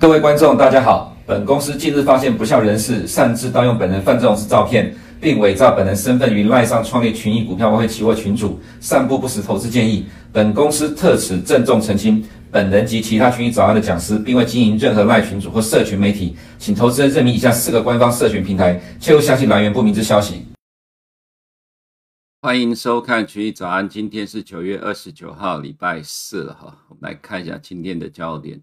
各位观众，大家好。本公司近日发现不肖人士擅自盗用本人范仲式照片，并伪造本人身份于赖上创立群益股票外汇期货群组，散布不实投资建议。本公司特此郑重澄清，本人及其他群益早安的讲师，并未经营任何赖群组或社群媒体，请投资人认明以下四个官方社群平台，切勿相信来源不明之消息。欢迎收看群益早安，今天是九月二十九号，礼拜四了哈。我们来看一下今天的焦点。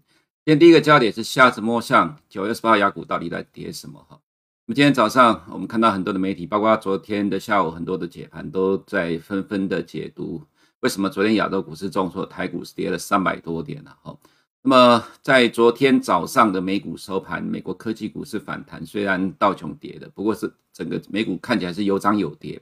今天第一个焦点是瞎子摸象，九月十八号亚股到底在跌什么？哈，那么今天早上我们看到很多的媒体，包括昨天的下午很多的解盘都在纷纷的解读，为什么昨天亚洲股市重挫，台股是跌了三百多点呢？哈，那么在昨天早上的美股收盘，美国科技股是反弹，虽然道琼跌的，不过是整个美股看起来是有涨有跌，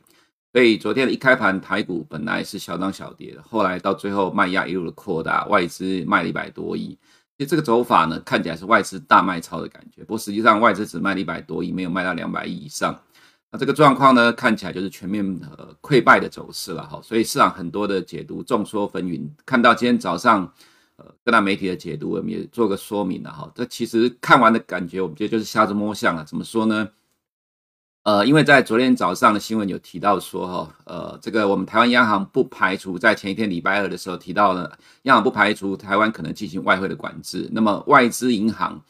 所以昨天的一开盘台股本来是小涨小跌的，后来到最后卖压一路的扩大，外资卖了一百多亿。其实这个走法呢，看起来是外资大卖超的感觉，不过实际上外资只卖了一百多亿，没有卖到两百亿以上。那这个状况呢，看起来就是全面呃溃败的走势了哈。所以市场很多的解读众说纷纭，看到今天早上呃各大媒体的解读，我们也做个说明了哈。这其实看完的感觉，我们觉得就是瞎子摸象了。怎么说呢？呃，因为在昨天早上的新闻有提到说，哈，呃，这个我们台湾央行不排除在前一天礼拜二的时候提到了，央行不排除台湾可能进行外汇的管制。那么外资银行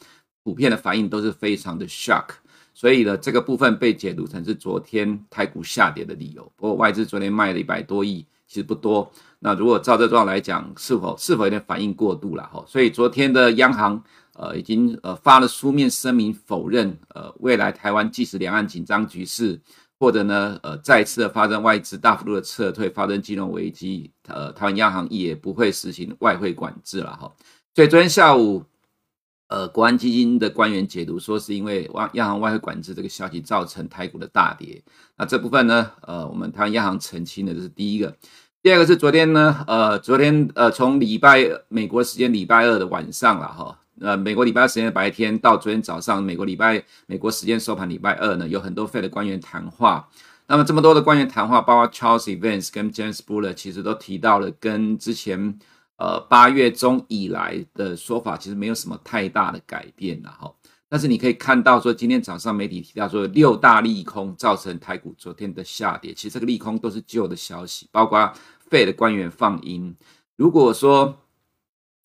普遍的反应都是非常的 shock，所以呢，这个部分被解读成是昨天台股下跌的理由。不过外资昨天卖了一百多亿，其实不多。那如果照这状况来讲，是否是否有点反应过度了？哈，所以昨天的央行。呃，已经呃发了书面声明否认，呃，未来台湾即使两岸紧张局势，或者呢，呃，再次的发生外资大幅度的撤退，发生金融危机，呃，台湾央行也不会实行外汇管制了哈。所以昨天下午，呃，国安基金的官员解读说，是因为央央行外汇管制这个消息造成台股的大跌。那这部分呢，呃，我们台湾央行澄清的这是第一个，第二个是昨天呢，呃，昨天呃，从礼拜美国时间礼拜二的晚上了哈。呃，美国礼拜二时间的白天到昨天早上，美国礼拜美国时间收盘礼拜二呢，有很多 Fed 的官员谈话。那么这么多的官员谈话，包括 Charles Evans 跟 James Buller，其实都提到了跟之前呃八月中以来的说法，其实没有什么太大的改变了哈。但是你可以看到说，今天早上媒体提到说六大利空造成台股昨天的下跌，其实这个利空都是旧的消息，包括 Fed 的官员放鹰。如果说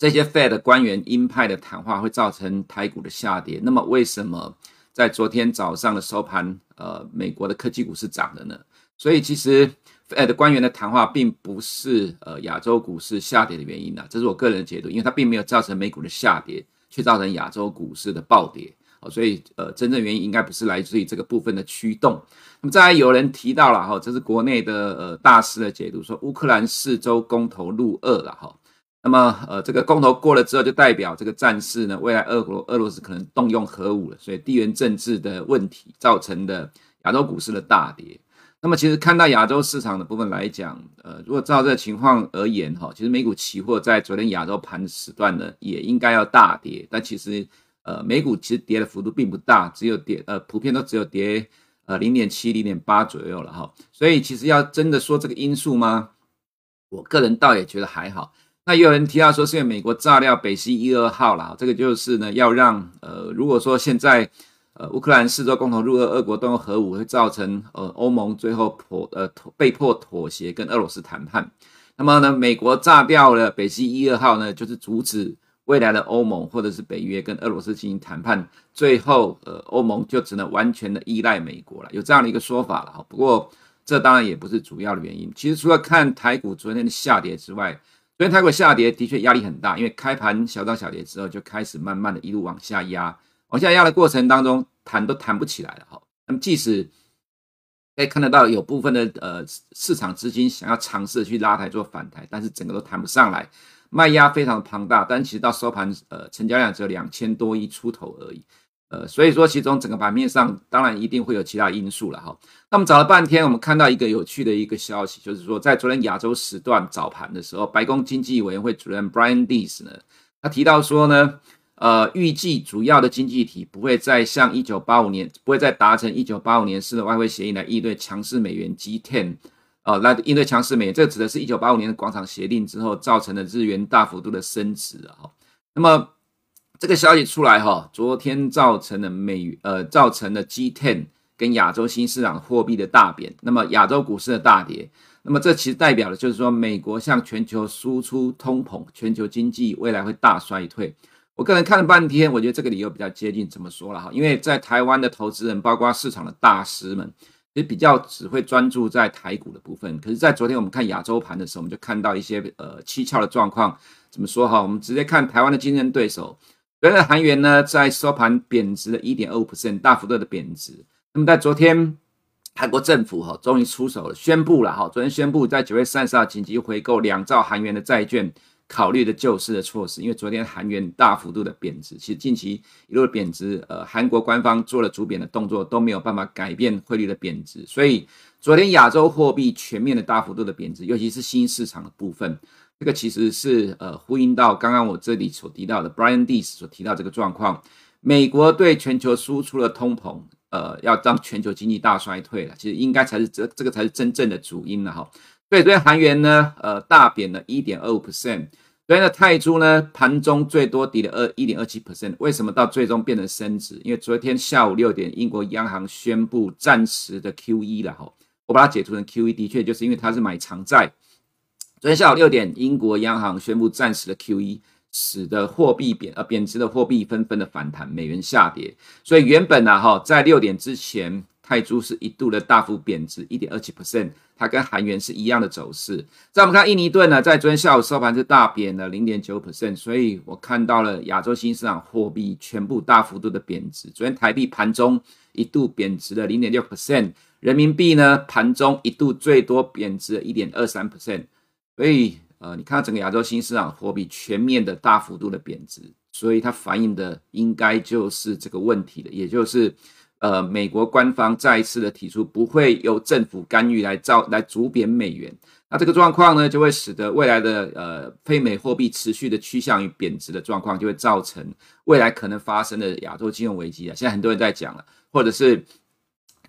这些 Fed 官员鹰派的谈话会造成台股的下跌，那么为什么在昨天早上的收盘，呃，美国的科技股是涨的呢？所以其实 Fed 官员的谈话并不是呃亚洲股市下跌的原因呐，这是我个人的解读，因为它并没有造成美股的下跌，却造成亚洲股市的暴跌，哦，所以呃真正原因应该不是来自于这个部分的驱动。那么再来有人提到了哈，这是国内的呃大师的解读，说乌克兰四周公投入二了哈。那么，呃，这个公投过了之后，就代表这个战事呢，未来俄国俄罗斯可能动用核武了，所以地缘政治的问题造成的亚洲股市的大跌。那么，其实看到亚洲市场的部分来讲，呃，如果照这个情况而言，哈，其实美股期货在昨天亚洲盘时段呢，也应该要大跌，但其实，呃，美股其实跌的幅度并不大，只有跌，呃，普遍都只有跌，呃，零点七、零点八左右了，哈。所以，其实要真的说这个因素吗？我个人倒也觉得还好。那也有人提到说，是因为美国炸掉北溪一二号了，这个就是呢，要让呃，如果说现在呃乌克兰四周共同入俄，俄国动用核武，会造成呃欧盟最后妥呃被迫妥协跟俄罗斯谈判。那么呢，美国炸掉了北溪一二号呢，就是阻止未来的欧盟或者是北约跟俄罗斯进行谈判，最后呃欧盟就只能完全的依赖美国了，有这样的一个说法了哈。不过这当然也不是主要的原因，其实除了看台股昨天的下跌之外。昨天泰国下跌的确压力很大，因为开盘小涨小跌之后就开始慢慢的一路往下压，往下压的过程当中弹都弹不起来了哈。那么即使可以看得到有部分的呃市场资金想要尝试去拉抬做反弹，但是整个都弹不上来，卖压非常的庞大，但其实到收盘呃成交量只有两千多亿出头而已。呃，所以说其中整个盘面上当然一定会有其他因素了哈。那么找了半天，我们看到一个有趣的一个消息，就是说在昨天亚洲时段早盘的时候，白宫经济委员会主任 Brian Deese 呢，他提到说呢，呃，预计主要的经济体不会再像一九八五年，不会再达成一九八五年式的外汇协议来应对强势美元 G10，呃，来应对强势美元，这个指的是一九八五年的广场协定之后造成的日元大幅度的升值啊。那么这个消息出来哈，昨天造成了美呃造成了 G10 跟亚洲新市场货币的大贬，那么亚洲股市的大跌，那么这其实代表的就是说美国向全球输出通膨，全球经济未来会大衰退。我个人看了半天，我觉得这个理由比较接近，怎么说了哈？因为在台湾的投资人，包括市场的大师们，也比较只会专注在台股的部分。可是，在昨天我们看亚洲盘的时候，我们就看到一些呃蹊跷的状况。怎么说哈？我们直接看台湾的竞争对手，昨天的韩元呢，在收盘贬值了一点二五 percent，大幅度的贬值。那么在昨天，韩国政府哈终于出手了，宣布了哈，昨天宣布在九月三十号紧急回购两兆韩元的债券。考虑的救市的措施，因为昨天韩元大幅度的贬值，其实近期一路的贬值，呃，韩国官方做了主贬的动作都没有办法改变汇率的贬值，所以昨天亚洲货币全面的大幅度的贬值，尤其是新市场的部分，这个其实是呃呼应到刚刚我这里所提到的 Brian Dees 所提到这个状况，美国对全球输出的通膨，呃，要让全球经济大衰退了，其实应该才是这这个才是真正的主因了哈。对昨天韩元呢，呃，大贬了一点二五 percent。昨天的泰铢呢，盘中最多跌了二一点二七 percent，为什么到最终变成升值？因为昨天下午六点，英国央行宣布暂时的 QE 了哈，我把它解读成 QE，的确就是因为它是买长债。昨天下午六点，英国央行宣布暂时的 QE，使得货币贬呃贬值的货币纷纷的反弹，美元下跌。所以原本呢哈，在六点之前。泰铢是一度的大幅贬值，一点二七 percent，它跟韩元是一样的走势。再我们看印尼盾呢，在昨天下午收盘是大贬了零点九 percent，所以我看到了亚洲新市场货币全部大幅度的贬值。昨天台币盘中一度贬值了零点六 percent，人民币呢盘中一度最多贬值了一点二三 percent，所以呃，你看到整个亚洲新市场货币全面的大幅度的贬值，所以它反映的应该就是这个问题的，也就是。呃，美国官方再一次的提出不会由政府干预来造来逐贬美元，那这个状况呢，就会使得未来的呃非美货币持续的趋向于贬值的状况，就会造成未来可能发生的亚洲金融危机啊。现在很多人在讲了，或者是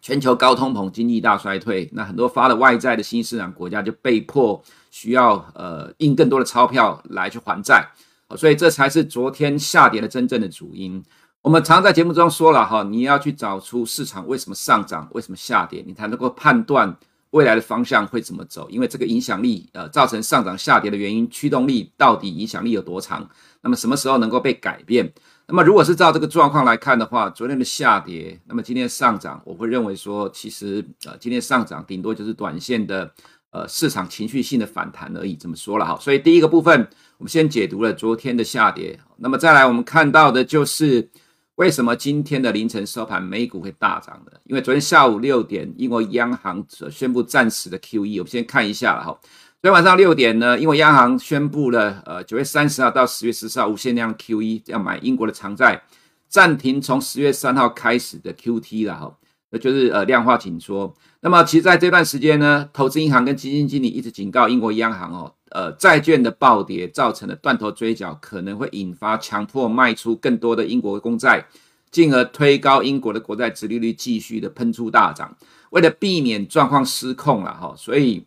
全球高通膨、经济大衰退，那很多发了外债的新市场国家就被迫需要呃印更多的钞票来去还债，所以这才是昨天下跌的真正的主因。我们常在节目中说了哈，你要去找出市场为什么上涨，为什么下跌，你才能够判断未来的方向会怎么走。因为这个影响力，呃，造成上涨下跌的原因，驱动力到底影响力有多长？那么什么时候能够被改变？那么如果是照这个状况来看的话，昨天的下跌，那么今天上涨，我会认为说，其实呃，今天上涨顶多就是短线的呃市场情绪性的反弹而已。这么说了哈，所以第一个部分我们先解读了昨天的下跌，那么再来我们看到的就是。为什么今天的凌晨收盘美股会大涨呢？因为昨天下午六点，英国央行宣布暂时的 QE，我们先看一下了哈。昨天晚上六点呢，英国央行宣布了，呃，九月三十号到十月十四号无限量 QE，要买英国的长债，暂停从十月三号开始的 QT 了哈，那就是呃量化紧缩。那么其实在这段时间呢，投资银行跟基金经理一直警告英国央行哦。呃，债券的暴跌造成的断头追缴，可能会引发强迫卖出更多的英国公债，进而推高英国的国债殖利率，继续的喷出大涨。为了避免状况失控了哈，所以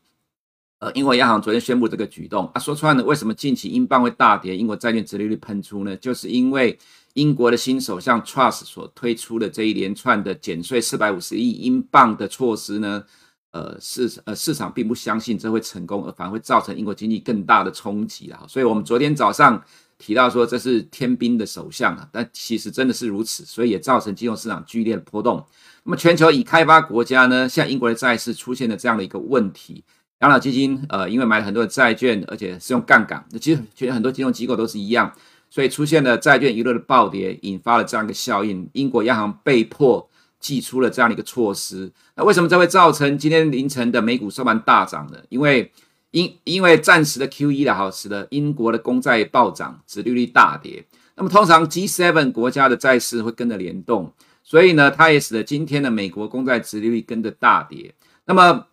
呃，英国央行昨天宣布这个举动啊，说穿了，为什么近期英镑会大跌，英国债券殖利率喷出呢？就是因为英国的新首相 Truss 所推出的这一连串的减税四百五十亿英镑的措施呢。呃市呃市场并不相信这会成功，而反而会造成英国经济更大的冲击啊。所以，我们昨天早上提到说这是天兵的首相啊，但其实真的是如此，所以也造成金融市场剧烈的波动。那么，全球已开发国家呢，像英国的债市出现了这样的一个问题，养老基金呃因为买了很多的债券，而且是用杠杆，那其实其实很多金融机构都是一样，所以出现了债券一路的暴跌，引发了这样一个效应，英国央行被迫。祭出了这样的一个措施，那为什么这会造成今天凌晨的美股收盘大涨呢？因为因因为暂时的 QE 的好，使得英国的公债暴涨，殖利率大跌。那么通常 G7 国家的债市会跟着联动，所以呢，它也使得今天的美国公债殖利率跟着大跌。那么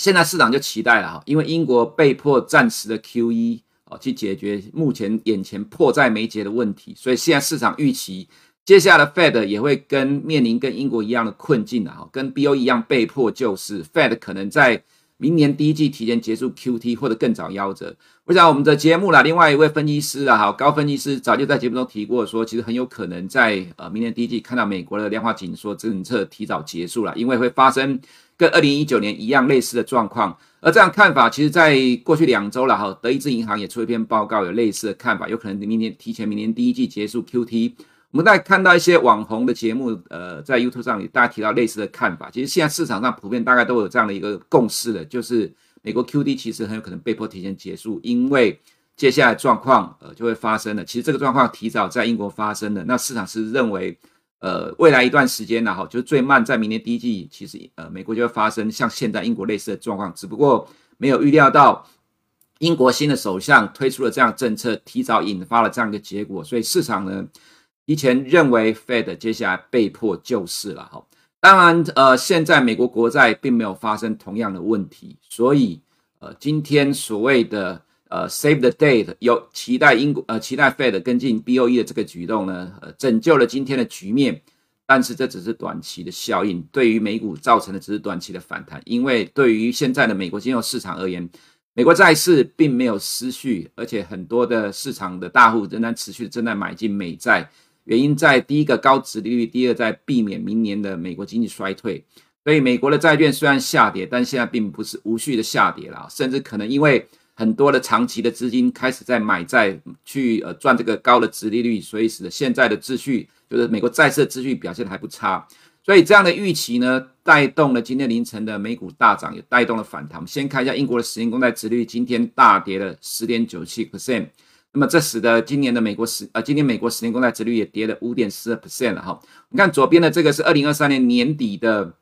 现在市场就期待了哈，因为英国被迫暂时的 QE 哦，去解决目前眼前迫在眉睫的问题，所以现在市场预期。接下来，Fed 也会跟面临跟英国一样的困境啊，跟 Bo 一样被迫救市。Fed 可能在明年第一季提前结束 QT 或者更早夭折。我想我们的节目啦，另外一位分析师啊，哈，高分析师早就在节目中提过说，说其实很有可能在呃明年第一季看到美国的量化紧缩政策提早结束了，因为会发生跟二零一九年一样类似的状况。而这样看法，其实在过去两周了哈，德意志银行也出一篇报告，有类似的看法，有可能明年提前明年第一季结束 QT。我们在看到一些网红的节目，呃，在 YouTube 上大家提到类似的看法。其实现在市场上普遍大概都有这样的一个共识的，就是美国 QD 其实很有可能被迫提前结束，因为接下来状况呃就会发生了。其实这个状况提早在英国发生了，那市场是认为，呃，未来一段时间呢，哈，就是最慢在明年第一季，其实呃美国就会发生像现在英国类似的状况，只不过没有预料到英国新的首相推出了这样政策，提早引发了这样一个结果，所以市场呢。以前认为 Fed 接下来被迫救市了哈，当然呃，现在美国国债并没有发生同样的问题，所以呃，今天所谓的呃 Save the Date 有期待英国呃期待 Fed 跟进 BOE 的这个举动呢，拯救了今天的局面，但是这只是短期的效应，对于美股造成的只是短期的反弹，因为对于现在的美国金融市场而言，美国债市并没有失序，而且很多的市场的大户仍然持续正在买进美债。原因在第一个高殖利率，第二在避免明年的美国经济衰退，所以美国的债券虽然下跌，但现在并不是无序的下跌了，甚至可能因为很多的长期的资金开始在买债去呃赚这个高的殖利率，所以使得现在的秩序就是美国债市的秩序表现还不差，所以这样的预期呢，带动了今天凌晨的美股大涨，也带动了反弹。先看一下英国的十年公债殖利率，今天大跌了十点九七 percent。那么这使得今年的美国十呃，今年美国十年公债殖率也跌了五点四 percent 了哈。你看左边的这个是二零二三年年底的，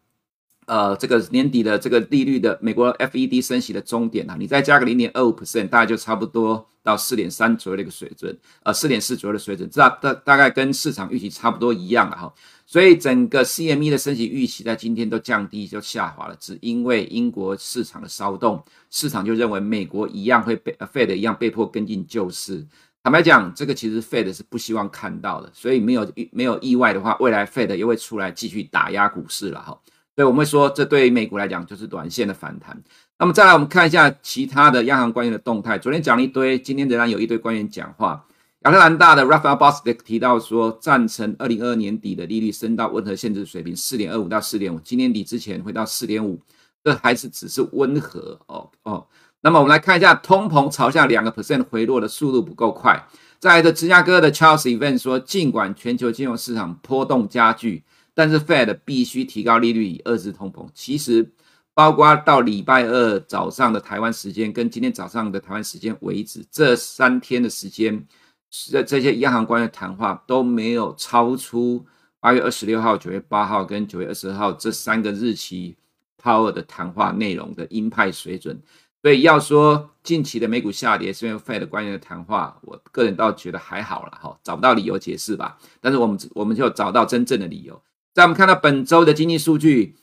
呃，这个年底的这个利率的美国 FED 升息的终点啊，你再加个零点二五 percent，大概就差不多到四点三左右的一个水准，呃，四点四左右的水准，这大大概跟市场预期差不多一样了哈。所以整个 CME 的升息预期在今天都降低，就下滑了，只因为英国市场的骚动，市场就认为美国一样会被 Fed 一样被迫跟进救市。坦白讲，这个其实 Fed 是不希望看到的，所以没有没有意外的话，未来 Fed 又会出来继续打压股市了哈。所以我们会说，这对美股来讲就是短线的反弹。那么再来，我们看一下其他的央行官员的动态。昨天讲了一堆，今天仍然有一堆官员讲话。亚特兰大的 Raphael Bostic 提到说，赞成二零二二年底的利率升到温和限制水平四点二五到四点五，今年底之前会到四点五，这还是只是温和哦哦。那么我们来看一下，通膨朝向两个 percent 回落的速度不够快。再来的芝加哥的 Charles Evans 说，尽管全球金融市场波动加剧，但是 Fed 必须提高利率以遏制通膨。其实，包括到礼拜二早上的台湾时间跟今天早上的台湾时间为止，这三天的时间。这这些央行官员谈话都没有超出八月二十六号、九月八号跟九月二十号这三个日期 Powell 的谈话内容的鹰派水准，所以要说近期的美股下跌是因为 Fed 官员的谈话，我个人倒觉得还好了哈，找不到理由解释吧。但是我们我们就找到真正的理由，在我们看到本周的经济数据，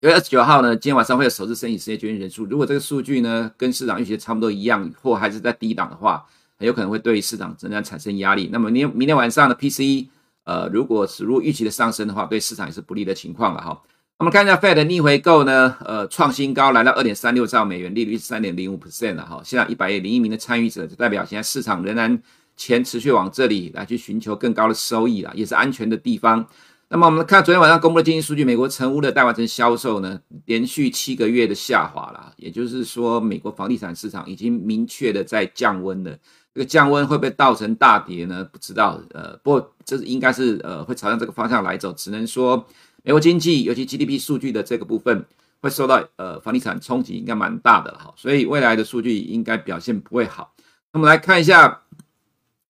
九月二十九号呢，今天晚上会有首次申请失业救济人数，如果这个数据呢跟市场预期差不多一样，或还是在低档的话。很有可能会对市场仍然产生压力。那么明明天晚上的 PCE，呃，如果是如预期的上升的话，对市场也是不利的情况了哈。我们看一下 Fed 的逆回购呢，呃，创新高来到二点三六兆美元，利率是三点零五 percent 了哈。现在一百零一名的参与者，就代表现在市场仍然钱持续往这里来去寻求更高的收益了，也是安全的地方。那么我们看昨天晚上公布的经济数据，美国成屋的待完成销售呢，连续七个月的下滑了，也就是说，美国房地产市场已经明确的在降温了。这个降温会不会造成大跌呢？不知道，呃，不过这是应该是呃会朝向这个方向来走。只能说，美国经济尤其 GDP 数据的这个部分会受到呃房地产冲击，应该蛮大的了哈。所以未来的数据应该表现不会好。那么来看一下，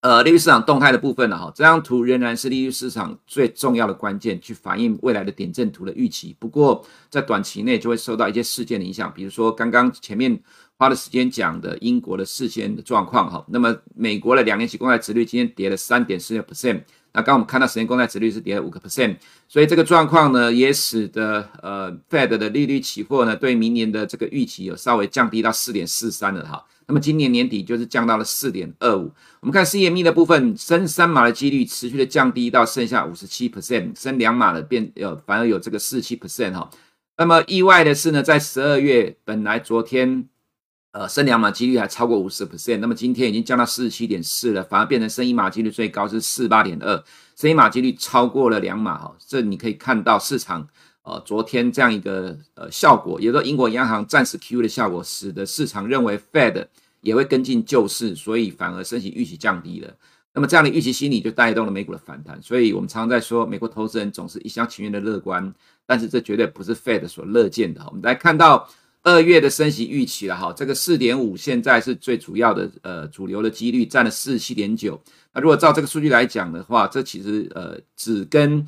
呃，利率市场动态的部分了哈。这张图仍然是利率市场最重要的关键，去反映未来的点阵图的预期。不过在短期内就会受到一些事件的影响，比如说刚刚前面。花了时间讲的英国的事先的状况哈，那么美国的两年期公债殖率今天跌了三点四六 percent，那刚我们看到十年公债殖率是跌了五个 percent，所以这个状况呢也使得呃 Fed 的利率期货呢对明年的这个预期有稍微降低到四点四三了哈，那么今年年底就是降到了四点二五，我们看 CME 的部分升三码的几率持续的降低到剩下五十七 percent，升两码的变呃反而有这个四七 percent 哈。那么意外的是呢，在十二月本来昨天呃升两码几率还超过五十 percent，那么今天已经降到四十七点四了，反而变成升一码几率最高是四八点二，升一码几率超过了两码哈，这你可以看到市场呃昨天这样一个呃效果，也就是英国央行暂时 Q 的效果，使得市场认为 Fed 也会跟进救市，所以反而升息预期降低了。那么这样的预期心理就带动了美股的反弹，所以我们常常在说，美国投资人总是一厢情愿的乐观，但是这绝对不是 Fed 所乐见的。我们来看到二月的升息预期了哈，这个四点五现在是最主要的呃主流的几率占了四十七点九。那如果照这个数据来讲的话，这其实呃只跟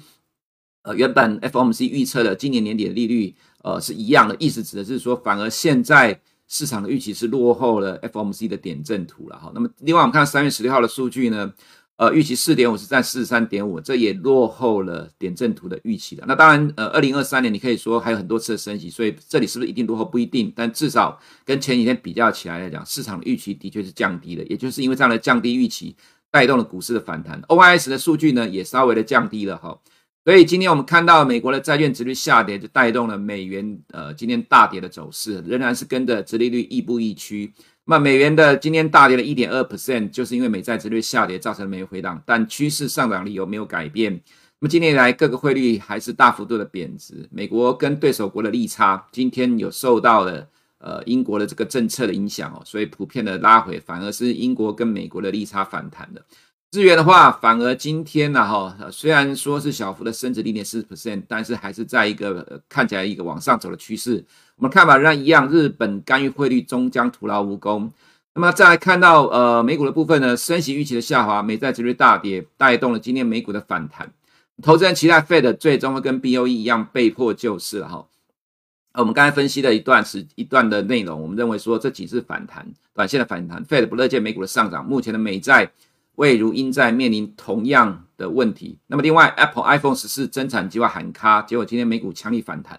呃原本 FOMC 预测的今年年底的利率呃是一样的，意思指的是说，反而现在。市场的预期是落后了 FOMC 的点阵图了哈，那么另外我们看三月十六号的数据呢，呃，预期四点五是占四十三点五，这也落后了点阵图的预期的。那当然，呃，二零二三年你可以说还有很多次的升息，所以这里是不是一定落后不一定，但至少跟前几天比较起来来讲，市场的预期的确是降低了，也就是因为这样的降低预期带动了股市的反弹，OIS 的数据呢也稍微的降低了哈。所以今天我们看到美国的债券殖利率下跌，就带动了美元呃今天大跌的走势，仍然是跟着殖利率亦步亦趋。那美元的今天大跌了一点二 percent，就是因为美债殖利率下跌造成了美元回档，但趋势上涨理由没有改变。那么今年以来各个汇率还是大幅度的贬值，美国跟对手国的利差今天有受到了呃英国的这个政策的影响哦，所以普遍的拉回，反而是英国跟美国的利差反弹的。日元的话，反而今天呢，哈，虽然说是小幅的升值零点四 percent，但是还是在一个看起来一个往上走的趋势。我们看法仍然一样，日本干预汇率终将徒劳无功。那么再来看到呃美股的部分呢，升息预期的下滑，美债殖率大跌，带动了今天美股的反弹。投资人期待 Fed 最终会跟 BOE 一样被迫救市了哈。我们刚才分析了一段时一段的内容，我们认为说这几次反弹，短线的反弹，Fed 不乐见美股的上涨。目前的美债。未如英债面临同样的问题。那么，另外，Apple iPhone 十四增产计划喊卡，结果今天美股强力反弹，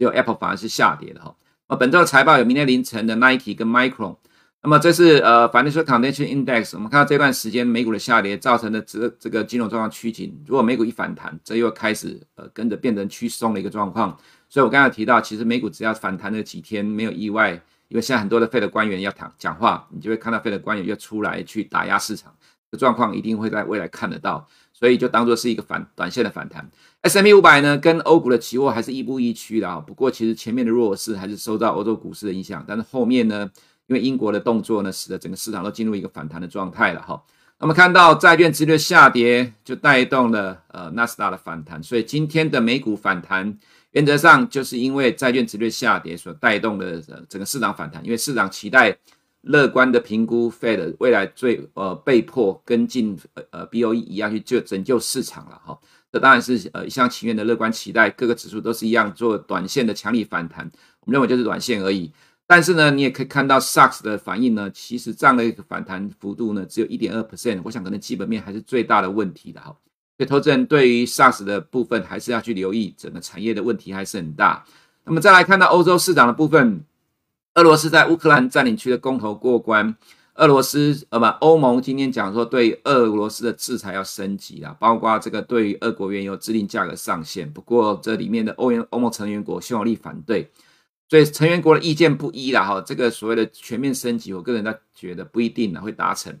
结果 Apple 反而是下跌的哈。那本周的财报有明天凌晨的 Nike 跟 Micron。那么这是呃，Financial Condition Index。我们看到这段时间美股的下跌造成的这这个金融状况趋紧。如果美股一反弹，这又开始呃跟着变成趋松的一个状况。所以我刚才提到，其实美股只要反弹了几天，没有意外，因为现在很多的 Fed 官员要谈讲话，你就会看到 Fed 官员要出来去打压市场。的状况一定会在未来看得到，所以就当做是一个反短线的反弹。S M P 五百呢，跟欧股的期货还是亦步亦趋的啊。不过其实前面的弱势还是受到欧洲股市的影响，但是后面呢，因为英国的动作呢，使得整个市场都进入一个反弹的状态了哈。那么看到债券殖率下跌，就带动了呃纳斯达的反弹，所以今天的美股反弹，原则上就是因为债券殖率下跌所带动的整个市场反弹，因为市场期待。乐观的评估，Fed 未来最呃被迫跟进呃 BOE 一样去救拯救市场了哈，这当然是呃一厢情愿的乐观期待，各个指数都是一样做短线的强力反弹，我们认为就是短线而已。但是呢，你也可以看到 s a c s 的反应呢，其实这样的一个反弹幅度呢，只有一点二 percent，我想可能基本面还是最大的问题的哈。所以投资人对于 s a c s 的部分还是要去留意，整个产业的问题还是很大。那么再来看到欧洲市场的部分。俄罗斯在乌克兰占领区的公投过关，俄罗斯呃不，欧盟今天讲说对俄罗斯的制裁要升级了，包括这个对于俄国原油制定价格上限。不过这里面的欧元欧盟成员国匈牙利反对，所以成员国的意见不一了哈。这个所谓的全面升级，我个人倒觉得不一定呢会达成。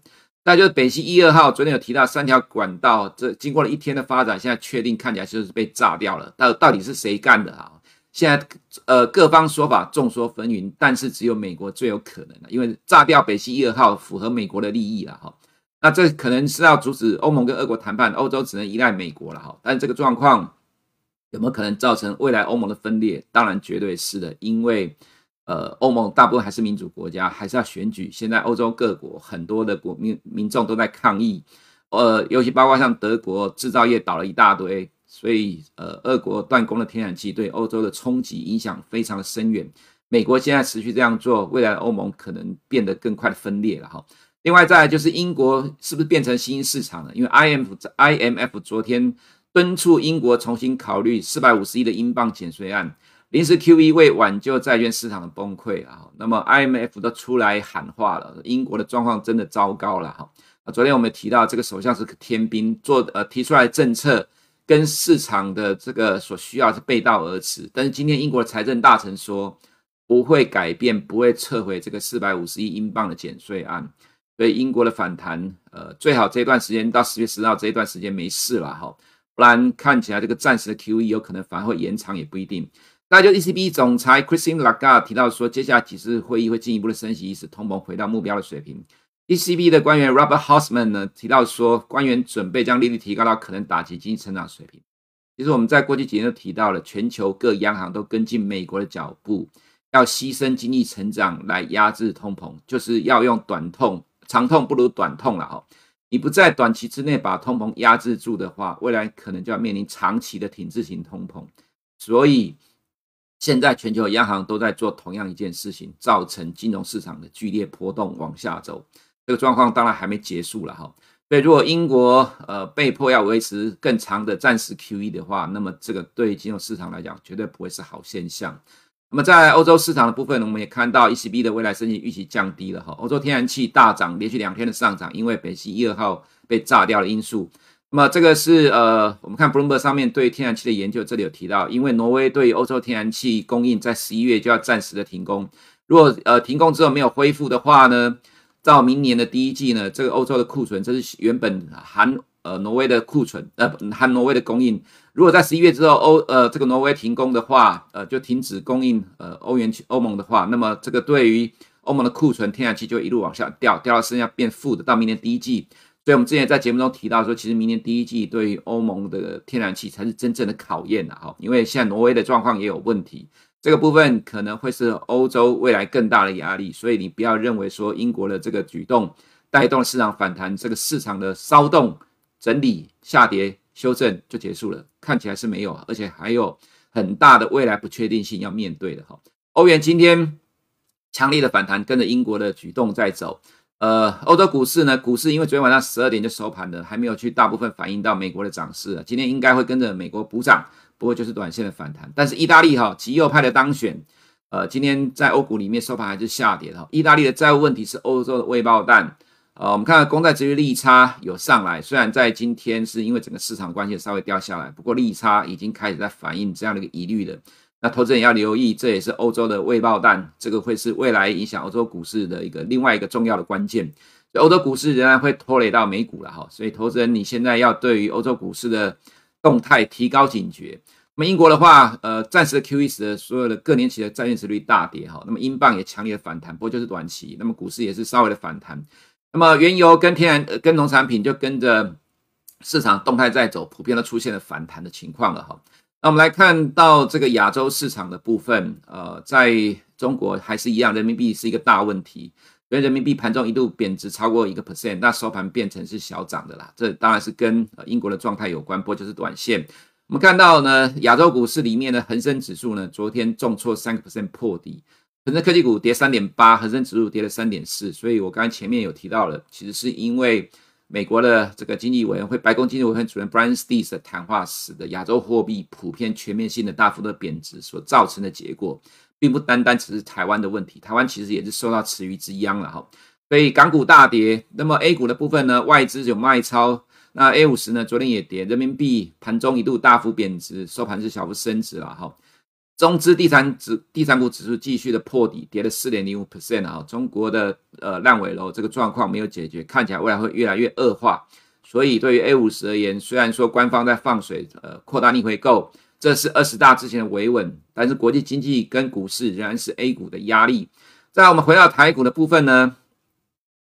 那就是北溪一二号，昨天有提到三条管道，这经过了一天的发展，现在确定看起来就是被炸掉了。到到底是谁干的啊？现在，呃，各方说法众说纷纭，但是只有美国最有可能的，因为炸掉北溪一二号符合美国的利益了哈。那这可能是要阻止欧盟跟俄国谈判，欧洲只能依赖美国了哈。但是这个状况有没有可能造成未来欧盟的分裂？当然绝对是的，因为呃，欧盟大部分还是民主国家，还是要选举。现在欧洲各国很多的国民民众都在抗议，呃，尤其包括像德国制造业倒了一大堆。所以，呃，俄国断供的天然气对欧洲的冲击影响非常的深远。美国现在持续这样做，未来欧盟可能变得更快的分裂了哈。另外，再就是英国是不是变成新兴市场了？因为 IMF IMF 昨天敦促英国重新考虑四百五十亿的英镑减税案，临时 QE 为挽救债券市场的崩溃啊。那么 IMF 都出来喊话了，英国的状况真的糟糕了哈。昨天我们提到这个首相是天兵，做呃提出来政策。跟市场的这个所需要是背道而驰。但是今天英国的财政大臣说不会改变，不会撤回这个四百五十亿英镑的减税案。所以英国的反弹，呃，最好这段时间到十月十号这一段时间没事了哈，不然看起来这个暂时的 QE 有可能反而会延长，也不一定。那就 ECB 总裁 Christine Lagarde 提到说，接下来几次会议会进一步的升息，使通膨回到目标的水平。ECB 的官员 Robert Hausman 呢提到说，官员准备将利率提高到可能打击经济成长水平。其实我们在过去几年都提到了，全球各央行都跟进美国的脚步，要牺牲经济成长来压制通膨，就是要用短痛。长痛不如短痛了哈，你不在短期之内把通膨压制住的话，未来可能就要面临长期的停滞型通膨。所以现在全球央行都在做同样一件事情，造成金融市场的剧烈波动往下走。这个状况当然还没结束了哈。所以如果英国呃被迫要维持更长的暂时 QE 的话，那么这个对金融市场来讲绝对不会是好现象。那么在欧洲市场的部分，我们也看到 ECB 的未来升息预期降低了哈。欧洲天然气大涨，连续两天的上涨，因为北溪一二号被炸掉的因素。那么这个是呃，我们看 Bloomberg 上面对天然气的研究，这里有提到，因为挪威对欧洲天然气供应在十一月就要暂时的停工，如果呃停工之后没有恢复的话呢，到明年的第一季呢，这个欧洲的库存，这是原本含呃挪威的库存，呃含挪威的供应。如果在十一月之后欧呃这个挪威停工的话，呃就停止供应呃欧元欧盟的话，那么这个对于欧盟的库存天然气就一路往下掉，掉到剩下变负的，到明年第一季。所以我们之前在节目中提到说，其实明年第一季对于欧盟的天然气才是真正的考验的哈，因为现在挪威的状况也有问题，这个部分可能会是欧洲未来更大的压力。所以你不要认为说英国的这个举动带动市场反弹，这个市场的骚动整理下跌。修正就结束了，看起来是没有，而且还有很大的未来不确定性要面对的哈。欧元今天强烈的反弹，跟着英国的举动在走。呃，欧洲股市呢，股市因为昨天晚上十二点就收盘了，还没有去大部分反映到美国的涨势，今天应该会跟着美国补涨，不过就是短线的反弹。但是意大利哈极右派的当选，呃，今天在欧股里面收盘还是下跌的。意大利的债务问题是欧洲的未爆弹。呃，我们看到公债殖利率利差有上来，虽然在今天是因为整个市场关系稍微掉下来，不过利差已经开始在反映这样的一个疑虑了。那投资人要留意，这也是欧洲的未爆弹，这个会是未来影响欧洲股市的一个另外一个重要的关键。欧洲股市仍然会拖累到美股了哈，所以投资人你现在要对于欧洲股市的动态提高警觉。那么英国的话，呃，暂时的 QE 使得所有的各年期的债券殖率大跌哈，那么英镑也强烈的反弹，不过就是短期，那么股市也是稍微的反弹。那么原油跟天然呃跟农产品就跟着市场动态在走，普遍都出现了反弹的情况了哈。那我们来看到这个亚洲市场的部分，呃，在中国还是一样，人民币是一个大问题，所以人民币盘中一度贬值超过一个 percent，那收盘变成是小涨的啦。这当然是跟英国的状态有关，不过就是短线。我们看到呢，亚洲股市里面的恒生指数呢，昨天重挫三个 percent 破底。恒生科技股跌三点八，恒生指数跌了三点四，所以我刚才前面有提到了，其实是因为美国的这个经济委员会、白宫经济委员会主任 Brian Deese 的谈话，使得亚洲货币普遍全面性的大幅的贬值所造成的结果，并不单单只是台湾的问题，台湾其实也是受到池鱼之殃了哈。所以港股大跌，那么 A 股的部分呢，外资有卖超，那 A 五十呢，昨天也跌，人民币盘中一度大幅贬值，收盘是小幅升值了哈。中资地产指地产股指数继续的破底，跌了四点零五 percent 啊！中国的呃烂尾楼这个状况没有解决，看起来未来会越来越恶化。所以对于 A 五十而言，虽然说官方在放水，呃，扩大逆回购，这是二十大之前的维稳，但是国际经济跟股市仍然是 A 股的压力。再来，我们回到台股的部分呢，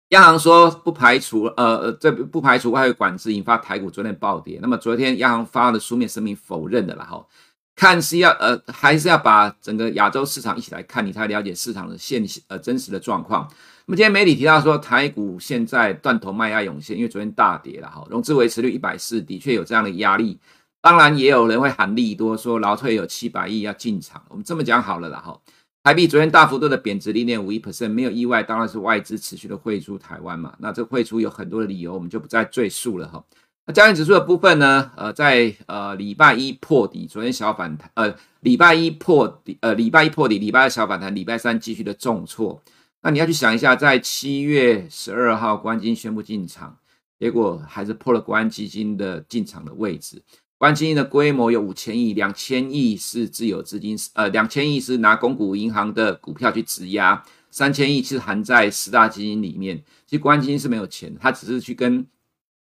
央行说不排除呃这不排除外汇管制引发台股昨天暴跌。那么昨天央行发的书面声明否认的了哈。看是要呃，还是要把整个亚洲市场一起来看，你才了解市场的现呃真实的状况。那么今天媒体提到说，台股现在断头卖压涌现，因为昨天大跌了哈，融资维持率一百四，的确有这样的压力。当然也有人会喊利多，说劳退有七百亿要进场。我们这么讲好了啦哈，台币昨天大幅度的贬值零点五一 percent，没有意外，当然是外资持续的汇出台湾嘛。那这汇出有很多的理由，我们就不再赘述了哈。那加权指数的部分呢？呃，在呃礼拜一破底，昨天小反弹，呃礼拜一破底，呃礼拜一破底，礼拜二小反弹，礼拜三继续的重挫。那你要去想一下，在七月十二号国安基金宣布进场，结果还是破了国安基金的进场的位置。关基金的规模有五千亿，两千亿是自有资金，呃，两千亿是拿公股银行的股票去质押，三千亿是含在十大基金里面。其实关基金是没有钱，他只是去跟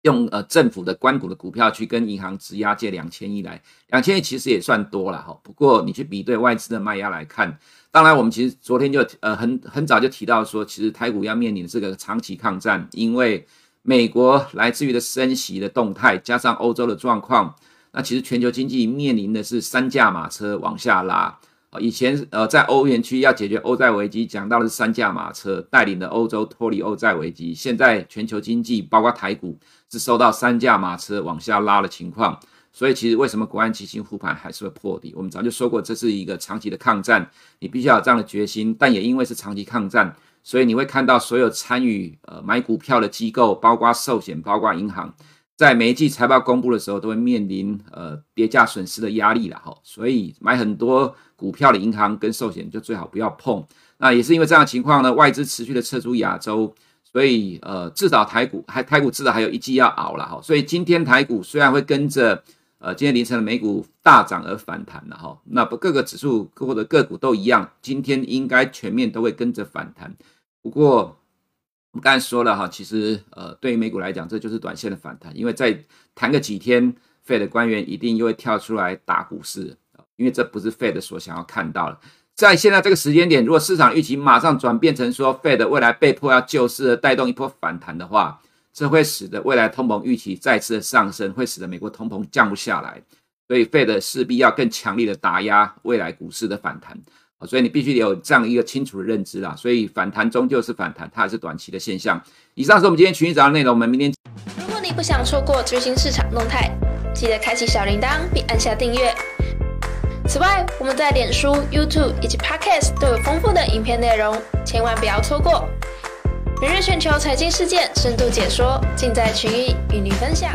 用呃政府的官股的股票去跟银行质押借两千亿来，两千亿其实也算多了哈。不过你去比对外资的卖压来看，当然我们其实昨天就呃很很早就提到说，其实台股要面临的这个长期抗战，因为美国来自于的升息的动态，加上欧洲的状况。那其实全球经济面临的是三驾马车往下拉啊！以前呃在欧元区要解决欧债危机，讲到的是三驾马车带领的欧洲脱离欧债危机。现在全球经济包括台股是受到三驾马车往下拉的情况，所以其实为什么国安基金护盘还是会破底？我们早就说过，这是一个长期的抗战，你必须要有这样的决心。但也因为是长期抗战，所以你会看到所有参与呃买股票的机构，包括寿险，包括银行。在每一季财报公布的时候，都会面临呃跌价损失的压力了哈，所以买很多股票的银行跟寿险就最好不要碰。那也是因为这样情况呢，外资持续的撤出亚洲，所以呃至少台股还台股至少还有一季要熬了哈。所以今天台股虽然会跟着呃今天凌晨的美股大涨而反弹了哈，那不各个指数或者个股都一样，今天应该全面都会跟着反弹。不过。我们刚才说了哈，其实呃，对于美股来讲，这就是短线的反弹，因为再弹个几天，Fed 官员一定又会跳出来打股市，因为这不是 Fed 所想要看到的。在现在这个时间点，如果市场预期马上转变成说 Fed 未来被迫要救市，带动一波反弹的话，这会使得未来通膨预期再次的上升，会使得美国通膨降不下来，所以 Fed 势必要更强力的打压未来股市的反弹。所以你必须有这样一个清楚的认知啦。所以反弹终究是反弹，它还是短期的现象。以上是我们今天群益早上的内容，我们明天。如果你不想错过最新市场动态，记得开启小铃铛并按下订阅。此外，我们在脸书、YouTube 以及 Podcast 都有丰富的影片内容，千万不要错过。每日全球财经事件深度解说，尽在群益与你分享。